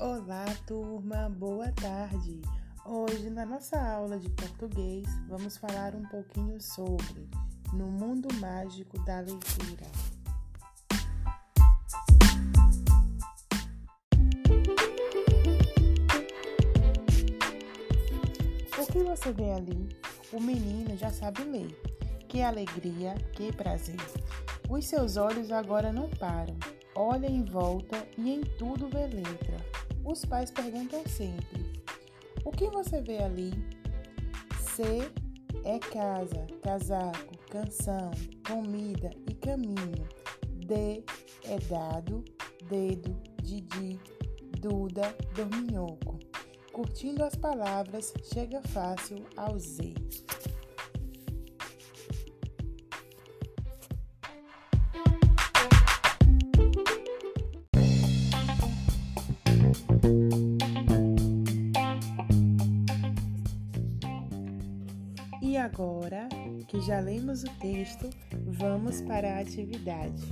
Olá, turma, boa tarde. Hoje, na nossa aula de português, vamos falar um pouquinho sobre No Mundo Mágico da Leitura. O que você vê ali? O menino já sabe ler. Que alegria, que prazer. Os seus olhos agora não param. Olha em volta e em tudo vê letra. Os pais perguntam sempre: O que você vê ali? C é casa, casaco, canção, comida e caminho. D é dado, dedo, didi, duda, dorminhoco. Curtindo as palavras, chega fácil ao Z. E agora que já lemos o texto, vamos para a atividade.